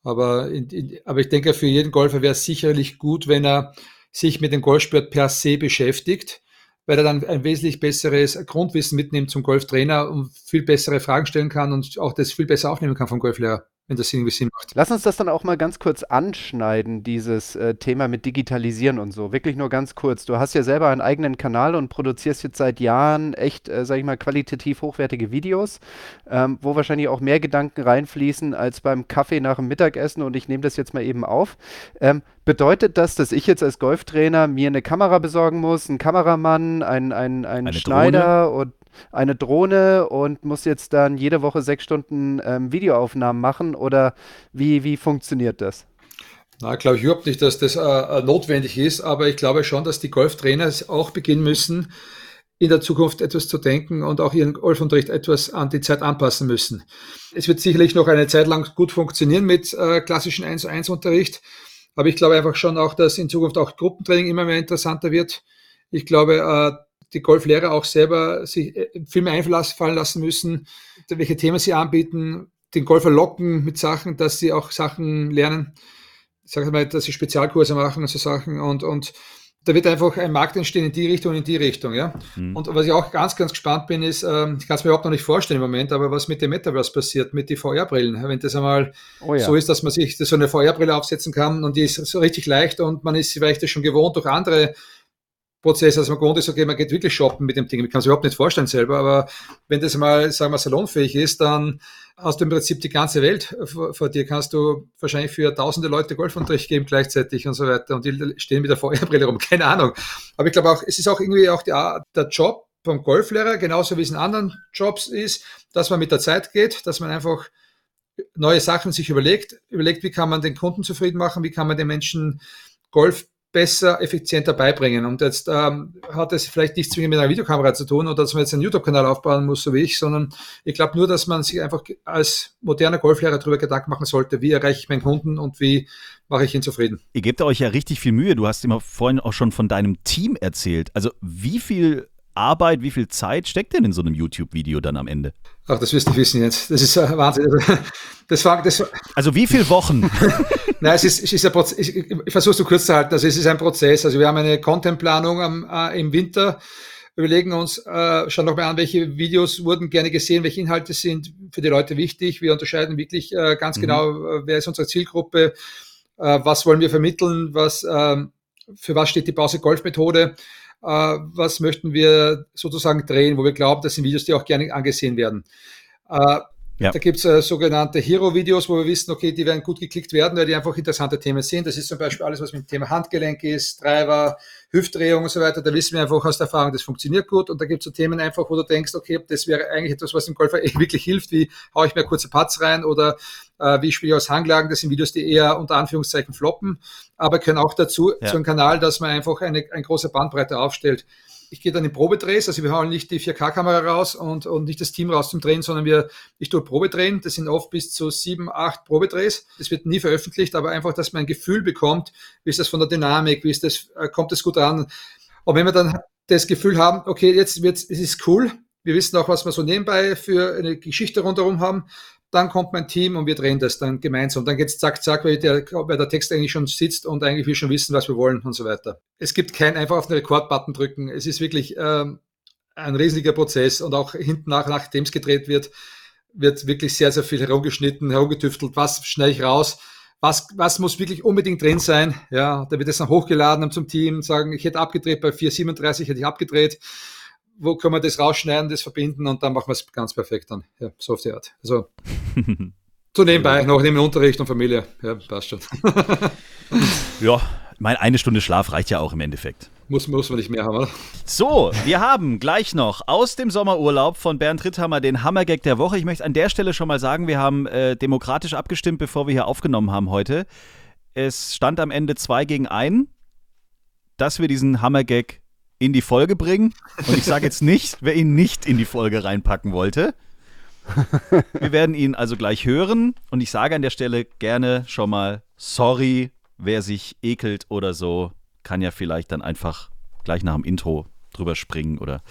Aber, in, in, aber ich denke, für jeden Golfer wäre es sicherlich gut, wenn er sich mit dem Golfsport per se beschäftigt, weil er dann ein wesentlich besseres Grundwissen mitnimmt zum Golftrainer und viel bessere Fragen stellen kann und auch das viel besser aufnehmen kann vom Golflehrer wenn das irgendwie Sinn macht. Lass uns das dann auch mal ganz kurz anschneiden, dieses äh, Thema mit Digitalisieren und so. Wirklich nur ganz kurz. Du hast ja selber einen eigenen Kanal und produzierst jetzt seit Jahren echt, äh, sag ich mal, qualitativ hochwertige Videos, ähm, wo wahrscheinlich auch mehr Gedanken reinfließen als beim Kaffee nach dem Mittagessen und ich nehme das jetzt mal eben auf. Ähm, bedeutet das, dass ich jetzt als Golftrainer mir eine Kamera besorgen muss, einen Kameramann, einen, einen, einen Schneider Drohne? und eine Drohne und muss jetzt dann jede Woche sechs Stunden ähm, Videoaufnahmen machen oder wie, wie funktioniert das? Na, glaube ich überhaupt nicht, dass das äh, äh, notwendig ist, aber ich glaube schon, dass die Golftrainer auch beginnen müssen, in der Zukunft etwas zu denken und auch ihren Golfunterricht etwas an die Zeit anpassen müssen. Es wird sicherlich noch eine Zeit lang gut funktionieren mit äh, klassischen 1 1 Unterricht, aber ich glaube einfach schon auch, dass in Zukunft auch Gruppentraining immer mehr interessanter wird. Ich glaube, äh, die Golflehrer auch selber sich äh, viel mehr einfallen lassen müssen, welche Themen sie anbieten, den Golfer locken mit Sachen, dass sie auch Sachen lernen. Ich sage mal, dass sie Spezialkurse machen und so Sachen und, und da wird einfach ein Markt entstehen in die Richtung und in die Richtung, ja. Mhm. Und was ich auch ganz, ganz gespannt bin, ist, ähm, ich kann es mir überhaupt noch nicht vorstellen im Moment, aber was mit dem Metaverse passiert, mit den VR-Brillen. Wenn das einmal oh ja. so ist, dass man sich so eine VR-Brille aufsetzen kann und die ist so richtig leicht und man ist vielleicht das schon gewohnt durch andere Prozess, als man gewohnt ist, okay, man geht wirklich shoppen mit dem Ding. Ich kann es überhaupt nicht vorstellen selber, aber wenn das mal, sagen wir, salonfähig ist, dann hast du im Prinzip die ganze Welt vor, vor, dir, kannst du wahrscheinlich für tausende Leute Golfunterricht geben gleichzeitig und so weiter und die stehen mit der VR-Brille rum, keine Ahnung. Aber ich glaube auch, es ist auch irgendwie auch der, der Job vom Golflehrer, genauso wie es in anderen Jobs ist, dass man mit der Zeit geht, dass man einfach neue Sachen sich überlegt, überlegt, wie kann man den Kunden zufrieden machen, wie kann man den Menschen Golf besser, effizienter beibringen. Und jetzt ähm, hat es vielleicht nichts zwingend mit einer Videokamera zu tun oder dass man jetzt einen YouTube-Kanal aufbauen muss, so wie ich, sondern ich glaube nur, dass man sich einfach als moderner Golflehrer darüber Gedanken machen sollte, wie erreiche ich meinen Kunden und wie mache ich ihn zufrieden. Ihr gebt euch ja richtig viel Mühe. Du hast immer vorhin auch schon von deinem Team erzählt. Also wie viel Arbeit, wie viel Zeit steckt denn in so einem YouTube-Video dann am Ende? Ach, das wirst du wissen jetzt. Das ist äh, Wahnsinn. Das war, das war also wie viele Wochen? Nein, es ist, es ist ein Prozess. Ich, ich versuche es so kurz zu halten. Also es ist ein Prozess. Also wir haben eine Contentplanung äh, im Winter. Überlegen uns, äh, schauen nochmal an, welche Videos wurden gerne gesehen, welche Inhalte sind für die Leute wichtig. Wir unterscheiden wirklich äh, ganz mhm. genau, äh, wer ist unsere Zielgruppe, äh, was wollen wir vermitteln, was, äh, für was steht die Pause-Golf-Methode was möchten wir sozusagen drehen, wo wir glauben, das sind Videos, die auch gerne angesehen werden. Äh, ja. Da gibt es äh, sogenannte Hero-Videos, wo wir wissen, okay, die werden gut geklickt werden, weil die einfach interessante Themen sind. Das ist zum Beispiel alles, was mit dem Thema Handgelenk ist, Treiber, Hüftdrehung und so weiter. Da wissen wir einfach aus der Erfahrung, das funktioniert gut. Und da gibt es so Themen einfach, wo du denkst, okay, das wäre eigentlich etwas, was dem Golfer wirklich hilft. Wie haue ich mir kurze Putts rein oder äh, wie spiele ich aus Hanglagen? Das sind Videos, die eher unter Anführungszeichen floppen, aber können auch dazu, ja. zu einem Kanal, dass man einfach eine, eine große Bandbreite aufstellt ich gehe dann in Probedrehs, also wir hauen nicht die 4K-Kamera raus und, und nicht das Team raus zum Drehen, sondern wir, ich tue Probedrehen, das sind oft bis zu sieben, acht Probedrehs. Das wird nie veröffentlicht, aber einfach, dass man ein Gefühl bekommt, wie ist das von der Dynamik, wie ist das, äh, kommt das gut an. Und wenn wir dann das Gefühl haben, okay, jetzt wird es ist cool, wir wissen auch, was wir so nebenbei für eine Geschichte rundherum haben, dann kommt mein Team und wir drehen das dann gemeinsam. Dann geht es zack, zack, weil der, weil der Text eigentlich schon sitzt und eigentlich wir schon wissen, was wir wollen und so weiter. Es gibt kein einfach auf den Rekord-Button drücken. Es ist wirklich ähm, ein riesiger Prozess und auch hinten nach, nachdem es gedreht wird, wird wirklich sehr, sehr viel herumgeschnitten, herumgetüftelt. Was schneide ich raus? Was, was muss wirklich unbedingt drin sein? Ja, da wird es dann hochgeladen zum Team, sagen, ich hätte abgedreht bei 437, hätte ich abgedreht wo können wir das rausschneiden, das verbinden und dann machen wir es ganz perfekt dann. Ja, so auf die Art. Also so nebenbei, noch neben Unterricht und Familie. Ja, passt schon. ja, meine eine Stunde Schlaf reicht ja auch im Endeffekt. Muss, muss man nicht mehr haben, oder? So, wir haben gleich noch aus dem Sommerurlaub von Bernd Ritthammer den Hammergag der Woche. Ich möchte an der Stelle schon mal sagen, wir haben äh, demokratisch abgestimmt, bevor wir hier aufgenommen haben heute. Es stand am Ende 2 gegen 1, dass wir diesen Hammergag in die Folge bringen. Und ich sage jetzt nicht, wer ihn nicht in die Folge reinpacken wollte. Wir werden ihn also gleich hören. Und ich sage an der Stelle gerne schon mal sorry, wer sich ekelt oder so, kann ja vielleicht dann einfach gleich nach dem Intro drüber springen oder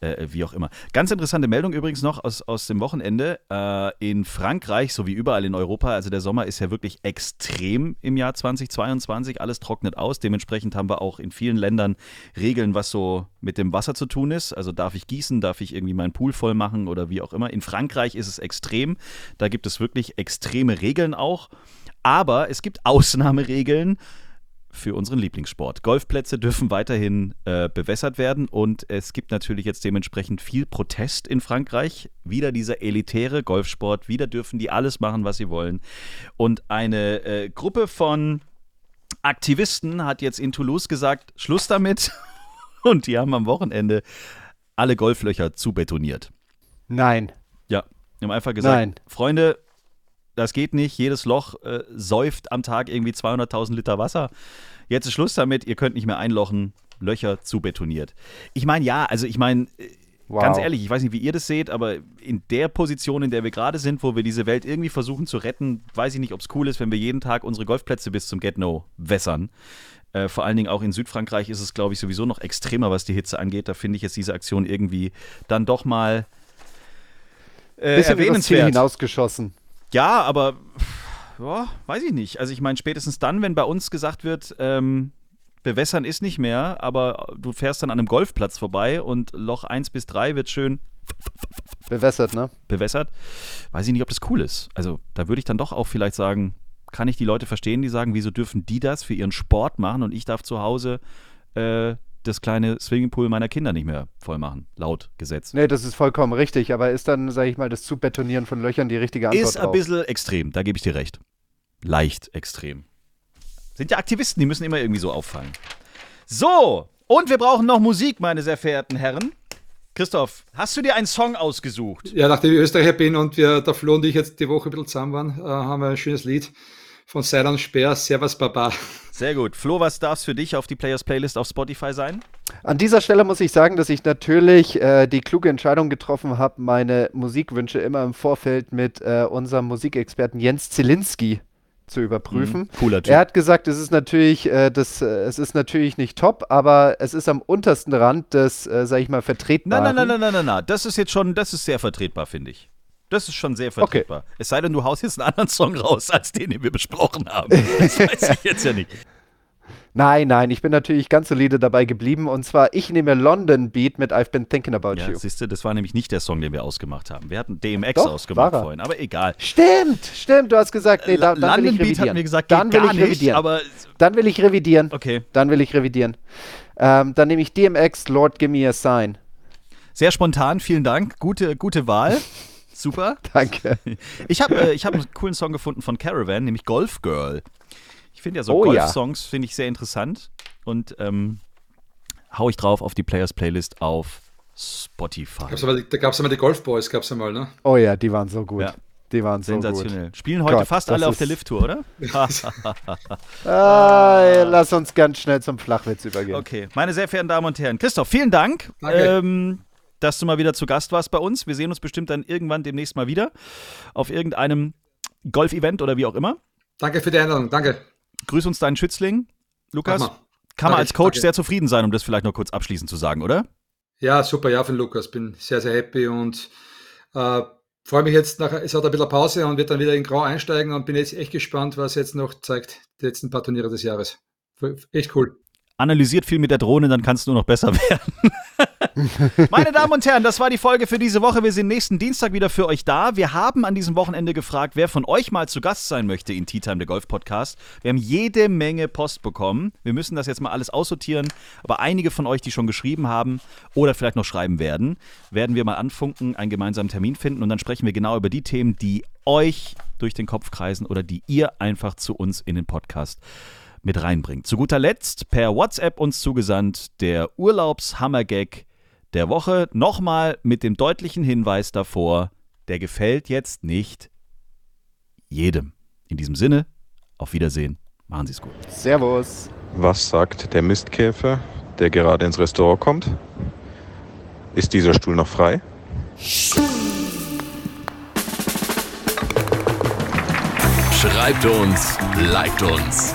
äh, wie auch immer. Ganz interessante Meldung übrigens noch aus, aus dem Wochenende. Äh, in Frankreich, so wie überall in Europa, also der Sommer ist ja wirklich extrem im Jahr 2022. Alles trocknet aus. Dementsprechend haben wir auch in vielen Ländern Regeln, was so mit dem Wasser zu tun ist. Also darf ich gießen, darf ich irgendwie meinen Pool voll machen oder wie auch immer. In Frankreich ist es extrem. Da gibt es wirklich extreme Regeln auch. Aber es gibt Ausnahmeregeln für unseren Lieblingssport. Golfplätze dürfen weiterhin äh, bewässert werden und es gibt natürlich jetzt dementsprechend viel Protest in Frankreich. Wieder dieser elitäre Golfsport, wieder dürfen die alles machen, was sie wollen. Und eine äh, Gruppe von Aktivisten hat jetzt in Toulouse gesagt, Schluss damit. Und die haben am Wochenende alle Golflöcher zubetoniert. Nein. Ja, die haben einfach gesagt, Nein. Freunde, das geht nicht. Jedes Loch äh, säuft am Tag irgendwie 200.000 Liter Wasser. Jetzt ist Schluss damit. Ihr könnt nicht mehr einlochen. Löcher zu betoniert. Ich meine, ja, also ich meine, äh, wow. ganz ehrlich, ich weiß nicht, wie ihr das seht, aber in der Position, in der wir gerade sind, wo wir diese Welt irgendwie versuchen zu retten, weiß ich nicht, ob es cool ist, wenn wir jeden Tag unsere Golfplätze bis zum Get-No wässern. Äh, vor allen Dingen auch in Südfrankreich ist es, glaube ich, sowieso noch extremer, was die Hitze angeht. Da finde ich jetzt diese Aktion irgendwie dann doch mal äh, Bisschen erwähnenswert. hinausgeschossen. Ja, aber ja, weiß ich nicht. Also ich meine, spätestens dann, wenn bei uns gesagt wird, ähm, bewässern ist nicht mehr, aber du fährst dann an einem Golfplatz vorbei und Loch 1 bis 3 wird schön bewässert, ne? Bewässert. Weiß ich nicht, ob das cool ist. Also da würde ich dann doch auch vielleicht sagen, kann ich die Leute verstehen, die sagen, wieso dürfen die das für ihren Sport machen und ich darf zu Hause äh, das kleine Swimmingpool meiner Kinder nicht mehr voll machen, laut Gesetz. Nee, das ist vollkommen richtig, aber ist dann, sage ich mal, das Zubetonieren von Löchern die richtige Antwort Ist ein drauf? bisschen extrem, da gebe ich dir recht. Leicht extrem. Sind ja Aktivisten, die müssen immer irgendwie so auffallen. So, und wir brauchen noch Musik, meine sehr verehrten Herren. Christoph, hast du dir einen Song ausgesucht? Ja, nachdem ich Österreicher bin und wir, der Flo und ich jetzt die Woche ein bisschen zusammen waren, äh, haben wir ein schönes Lied von Seidan Speer, Servus Baba. Sehr gut. Flo, was darf es für dich auf die Players Playlist auf Spotify sein? An dieser Stelle muss ich sagen, dass ich natürlich äh, die kluge Entscheidung getroffen habe, meine Musikwünsche immer im Vorfeld mit äh, unserem Musikexperten Jens Zielinski zu überprüfen. Mhm, cooler Typ. Er hat gesagt, es ist natürlich, äh, das, äh, es ist natürlich nicht top, aber es ist am untersten Rand des, äh, sag ich mal, Nein, vertretbaren. nein, nein, nein, nein, nein, nein. Das ist jetzt schon, das ist sehr vertretbar, finde ich. Das ist schon sehr vertretbar. Es sei denn, du haust jetzt einen anderen Song raus, als den, den wir besprochen haben. Das weiß ich jetzt ja nicht. Nein, nein, ich bin natürlich ganz solide dabei geblieben und zwar ich nehme London Beat mit I've Been Thinking About Ja, You. siehst du, das war nämlich nicht der Song, den wir ausgemacht haben. Wir hatten DMX Doch, ausgemacht vorhin, aber egal. Stimmt, stimmt, du hast gesagt, nee, da, dann will London Beat hatten wir gesagt, dann will ich nicht, revidieren. aber Dann will ich revidieren. okay. Dann will ich revidieren. Ähm, dann nehme ich DMX, Lord Give Me a Sign. Sehr spontan, vielen Dank. Gute, gute Wahl. Super. Danke. Ich habe äh, ich hab einen coolen Song gefunden von Caravan, nämlich Golf Girl. Ich finde ja so Oh ja. Golf-Songs finde ich sehr interessant und ähm, hau ich drauf auf die Players Playlist auf Spotify. Gab's aber, da gab es einmal die Golfboys, gab es einmal, ne? Oh ja, die waren so gut. Ja. Die waren so gut. Sensationell. Spielen heute Gott, fast alle auf der Lift-Tour, oder? Ah, lass uns ganz schnell zum Flachwitz übergehen. Okay, meine sehr verehrten Damen und Herren. Christoph, vielen Dank, Danke. ähm, dass du mal wieder zu Gast warst bei uns. Wir sehen uns bestimmt dann irgendwann demnächst mal wieder auf irgendeinem Golf-Event oder wie auch immer. Danke für die Einladung, danke. Grüß uns deinen Schützling, Lukas. Kann man als Coach danke. sehr zufrieden sein, um das vielleicht noch kurz abschließend zu sagen, oder? Ja, super, ja, von Lukas. Bin sehr, sehr happy und äh, freue mich jetzt nach, es hat ein bisschen Pause und wird dann wieder in Grau einsteigen und bin jetzt echt gespannt, was jetzt noch zeigt, die letzten paar Turniere des Jahres. Echt cool. Analysiert viel mit der Drohne, dann kann es nur noch besser werden. Meine Damen und Herren, das war die Folge für diese Woche. Wir sind nächsten Dienstag wieder für euch da. Wir haben an diesem Wochenende gefragt, wer von euch mal zu Gast sein möchte in Tea Time, der Golf Podcast. Wir haben jede Menge Post bekommen. Wir müssen das jetzt mal alles aussortieren. Aber einige von euch, die schon geschrieben haben oder vielleicht noch schreiben werden, werden wir mal anfunken, einen gemeinsamen Termin finden und dann sprechen wir genau über die Themen, die euch durch den Kopf kreisen oder die ihr einfach zu uns in den Podcast mit reinbringt. Zu guter Letzt per WhatsApp uns zugesandt der Urlaubshammergag der Woche. Nochmal mit dem deutlichen Hinweis davor, der gefällt jetzt nicht jedem. In diesem Sinne, auf Wiedersehen. Machen Sie es gut. Servus. Was sagt der Mistkäfer, der gerade ins Restaurant kommt? Ist dieser Stuhl noch frei? Schreibt uns, liked uns.